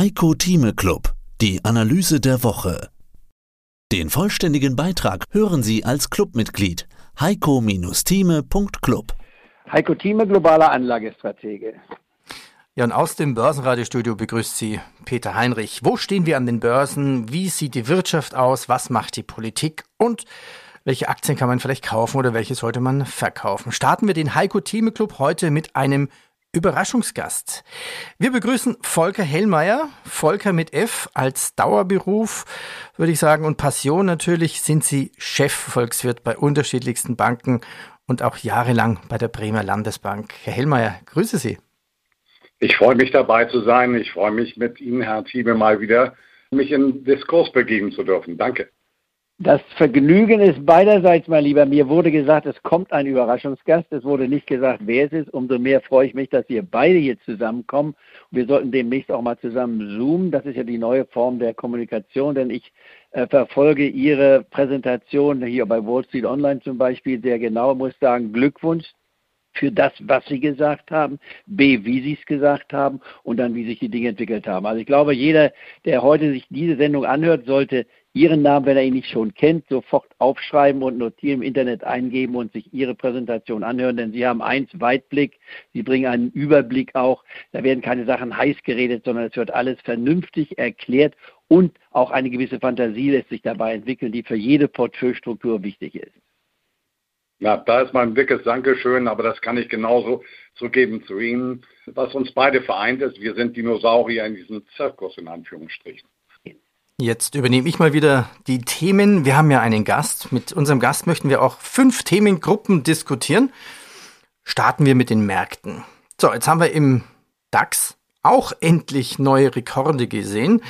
Heiko Thieme Club, die Analyse der Woche. Den vollständigen Beitrag hören Sie als Clubmitglied heiko-thieme.club. Heiko Thieme, globaler Anlagestratege. Ja, und aus dem Börsenradiostudio begrüßt Sie Peter Heinrich. Wo stehen wir an den Börsen? Wie sieht die Wirtschaft aus? Was macht die Politik? Und welche Aktien kann man vielleicht kaufen oder welche sollte man verkaufen? Starten wir den Heiko Thieme Club heute mit einem Überraschungsgast. Wir begrüßen Volker Hellmeier, Volker mit F als Dauerberuf, würde ich sagen, und Passion natürlich sind Sie Chefvolkswirt bei unterschiedlichsten Banken und auch jahrelang bei der Bremer Landesbank. Herr Hellmeier, grüße Sie. Ich freue mich dabei zu sein. Ich freue mich mit Ihnen, Herr Thiebe, mal wieder mich in Diskurs begeben zu dürfen. Danke. Das Vergnügen ist beiderseits, mein Lieber. Mir wurde gesagt, es kommt ein Überraschungsgast. Es wurde nicht gesagt, wer es ist. Umso mehr freue ich mich, dass wir beide hier zusammenkommen. Wir sollten demnächst auch mal zusammen zoomen. Das ist ja die neue Form der Kommunikation, denn ich äh, verfolge Ihre Präsentation hier bei Wall Street Online zum Beispiel sehr genau. Ich muss sagen, Glückwunsch für das, was Sie gesagt haben, B, wie Sie es gesagt haben und dann, wie sich die Dinge entwickelt haben. Also ich glaube, jeder, der heute sich diese Sendung anhört, sollte Ihren Namen, wenn er ihn nicht schon kennt, sofort aufschreiben und notieren im Internet eingeben und sich Ihre Präsentation anhören, denn Sie haben eins, Weitblick, Sie bringen einen Überblick auch, da werden keine Sachen heiß geredet, sondern es wird alles vernünftig erklärt und auch eine gewisse Fantasie lässt sich dabei entwickeln, die für jede Portfoliostruktur wichtig ist. Ja, da ist mein dickes Dankeschön, aber das kann ich genauso zugeben zu Ihnen. Was uns beide vereint ist, wir sind Dinosaurier in diesem Zirkus in Anführungsstrichen. Jetzt übernehme ich mal wieder die Themen. Wir haben ja einen Gast. Mit unserem Gast möchten wir auch fünf Themengruppen diskutieren. Starten wir mit den Märkten. So, jetzt haben wir im DAX auch endlich neue Rekorde gesehen.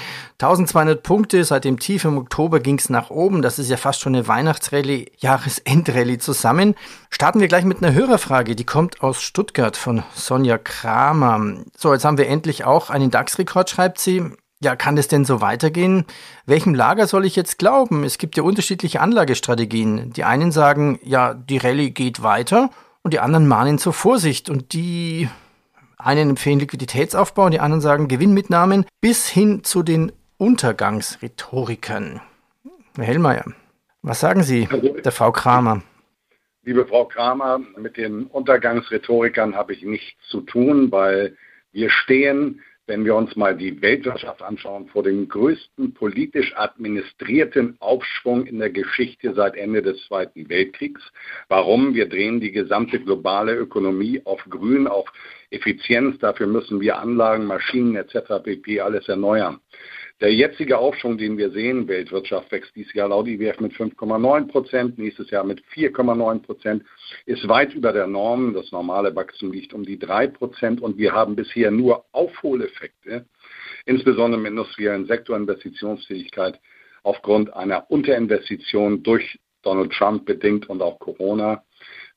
1200 Punkte, seit dem Tief im Oktober ging es nach oben. Das ist ja fast schon eine Weihnachtsrallye, Jahresendrallye zusammen. Starten wir gleich mit einer Hörerfrage, die kommt aus Stuttgart von Sonja Kramer. So, jetzt haben wir endlich auch einen DAX-Rekord, schreibt sie. Ja, kann es denn so weitergehen? Welchem Lager soll ich jetzt glauben? Es gibt ja unterschiedliche Anlagestrategien. Die einen sagen, ja, die Rallye geht weiter und die anderen mahnen zur Vorsicht und die einen empfehlen Liquiditätsaufbau und die anderen sagen Gewinnmitnahmen bis hin zu den Untergangsrhetorikern. Herr Hellmeier, was sagen Sie also, der Frau Kramer? Liebe Frau Kramer, mit den Untergangsrhetorikern habe ich nichts zu tun, weil wir stehen wenn wir uns mal die Weltwirtschaft anschauen, vor dem größten politisch administrierten Aufschwung in der Geschichte seit Ende des Zweiten Weltkriegs. Warum? Wir drehen die gesamte globale Ökonomie auf Grün, auf Effizienz. Dafür müssen wir Anlagen, Maschinen etc. pp. alles erneuern. Der jetzige Aufschwung, den wir sehen, Weltwirtschaft wächst dieses Jahr laut IWF mit 5,9 Prozent, nächstes Jahr mit 4,9 Prozent, ist weit über der Norm. Das normale Wachstum liegt um die 3 Prozent und wir haben bisher nur Aufholeffekte, insbesondere im industriellen Sektor Investitionsfähigkeit aufgrund einer Unterinvestition durch Donald Trump bedingt und auch Corona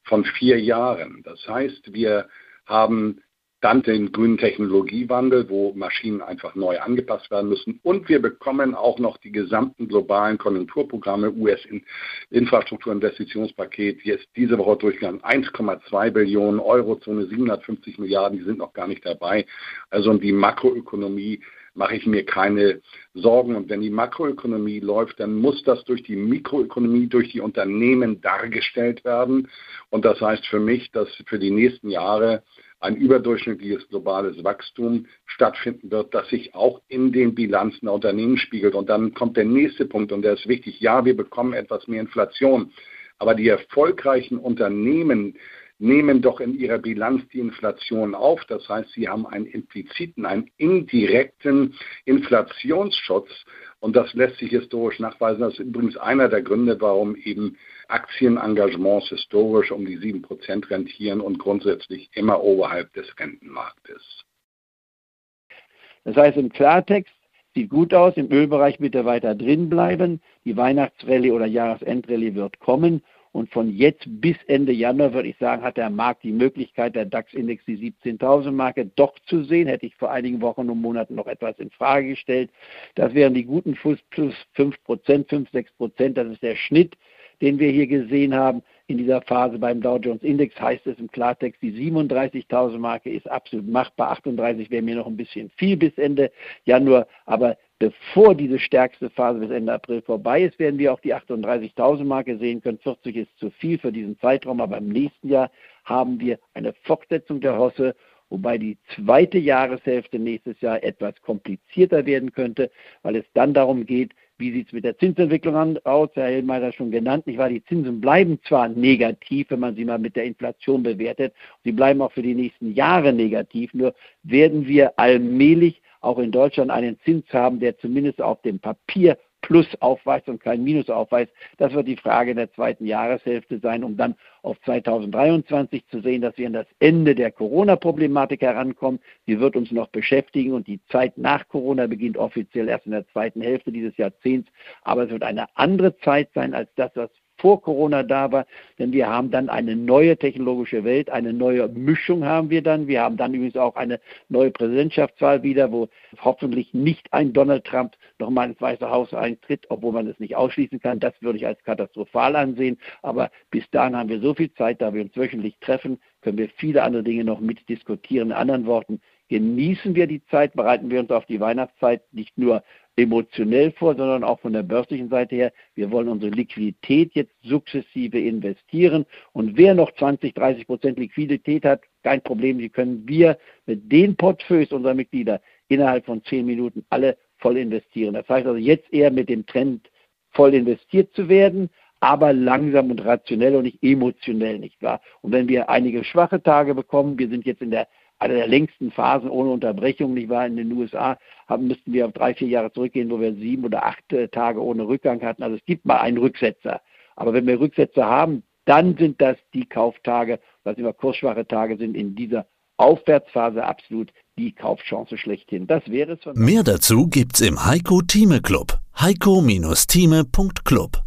von vier Jahren. Das heißt, wir haben dann den grünen Technologiewandel, wo Maschinen einfach neu angepasst werden müssen. Und wir bekommen auch noch die gesamten globalen Konjunkturprogramme, US-Infrastrukturinvestitionspaket, ist diese Woche durchgegangen, 1,2 Billionen Euro, Zone 750 Milliarden, die sind noch gar nicht dabei. Also um die Makroökonomie mache ich mir keine Sorgen. Und wenn die Makroökonomie läuft, dann muss das durch die Mikroökonomie, durch die Unternehmen dargestellt werden. Und das heißt für mich, dass für die nächsten Jahre ein überdurchschnittliches globales Wachstum stattfinden wird, das sich auch in den Bilanzen der Unternehmen spiegelt. Und dann kommt der nächste Punkt, und der ist wichtig. Ja, wir bekommen etwas mehr Inflation, aber die erfolgreichen Unternehmen nehmen doch in ihrer Bilanz die Inflation auf. Das heißt, sie haben einen impliziten, einen indirekten Inflationsschutz. Und das lässt sich historisch nachweisen. Das ist übrigens einer der Gründe, warum eben Aktienengagements historisch um die 7% rentieren und grundsätzlich immer oberhalb des Rentenmarktes. Das heißt im Klartext, sieht gut aus, im Ölbereich bitte weiter drin bleiben. Die Weihnachtsrallye oder Jahresendrallye wird kommen. Und von jetzt bis Ende Januar, würde ich sagen, hat der Markt die Möglichkeit, der DAX-Index die 17.000-Marke doch zu sehen. Hätte ich vor einigen Wochen und Monaten noch etwas in Frage gestellt. Das wären die guten plus 5 Prozent, 5, 6 Prozent. Das ist der Schnitt den wir hier gesehen haben. in dieser Phase beim Dow Jones Index heißt es im Klartext, die 37.000 Marke ist absolut machbar. 38 wäre mir noch ein bisschen viel bis Ende Januar, aber bevor diese stärkste Phase bis Ende April vorbei ist, werden wir auch die 38.000 Marke sehen können. 40 ist zu viel für diesen Zeitraum, aber im nächsten Jahr haben wir eine Fortsetzung der Hosse wobei die zweite Jahreshälfte nächstes Jahr etwas komplizierter werden könnte, weil es dann darum geht, wie sieht es mit der Zinsentwicklung aus? Herr Hellmeier hat das schon genannt. Nicht wahr? Die Zinsen bleiben zwar negativ, wenn man sie mal mit der Inflation bewertet. Sie bleiben auch für die nächsten Jahre negativ. Nur werden wir allmählich auch in Deutschland einen Zins haben, der zumindest auf dem Papier Plus aufweist und kein Minus aufweist. Das wird die Frage der zweiten Jahreshälfte sein, um dann auf 2023 zu sehen, dass wir an das Ende der Corona-Problematik herankommen. Sie wird uns noch beschäftigen und die Zeit nach Corona beginnt offiziell erst in der zweiten Hälfte dieses Jahrzehnts. Aber es wird eine andere Zeit sein als das, was vor Corona da war, denn wir haben dann eine neue technologische Welt, eine neue Mischung haben wir dann. Wir haben dann übrigens auch eine neue Präsidentschaftswahl wieder, wo hoffentlich nicht ein Donald Trump nochmal ins Weiße Haus eintritt, obwohl man es nicht ausschließen kann. Das würde ich als katastrophal ansehen. Aber bis dahin haben wir so viel Zeit, da wir uns wöchentlich treffen, können wir viele andere Dinge noch mitdiskutieren. In anderen Worten, genießen wir die Zeit, bereiten wir uns auf die Weihnachtszeit nicht nur emotionell vor, sondern auch von der börslichen Seite her. Wir wollen unsere Liquidität jetzt sukzessive investieren. Und wer noch 20, 30 Prozent Liquidität hat, kein Problem. Die können wir mit den Portfolios unserer Mitglieder innerhalb von zehn Minuten alle voll investieren. Das heißt also jetzt eher mit dem Trend voll investiert zu werden, aber langsam und rationell und nicht emotionell, nicht wahr? Und wenn wir einige schwache Tage bekommen, wir sind jetzt in der einer der längsten Phasen ohne Unterbrechung, nicht wahr? In den USA haben, müssten wir auf drei, vier Jahre zurückgehen, wo wir sieben oder acht äh, Tage ohne Rückgang hatten. Also es gibt mal einen Rücksetzer. Aber wenn wir Rücksetzer haben, dann sind das die Kauftage, was immer kursschwache Tage sind, in dieser Aufwärtsphase absolut die Kaufchance schlechthin. Das wäre es. Mehr dazu gibt's im Heiko Thieme Club. heiko-thieme.club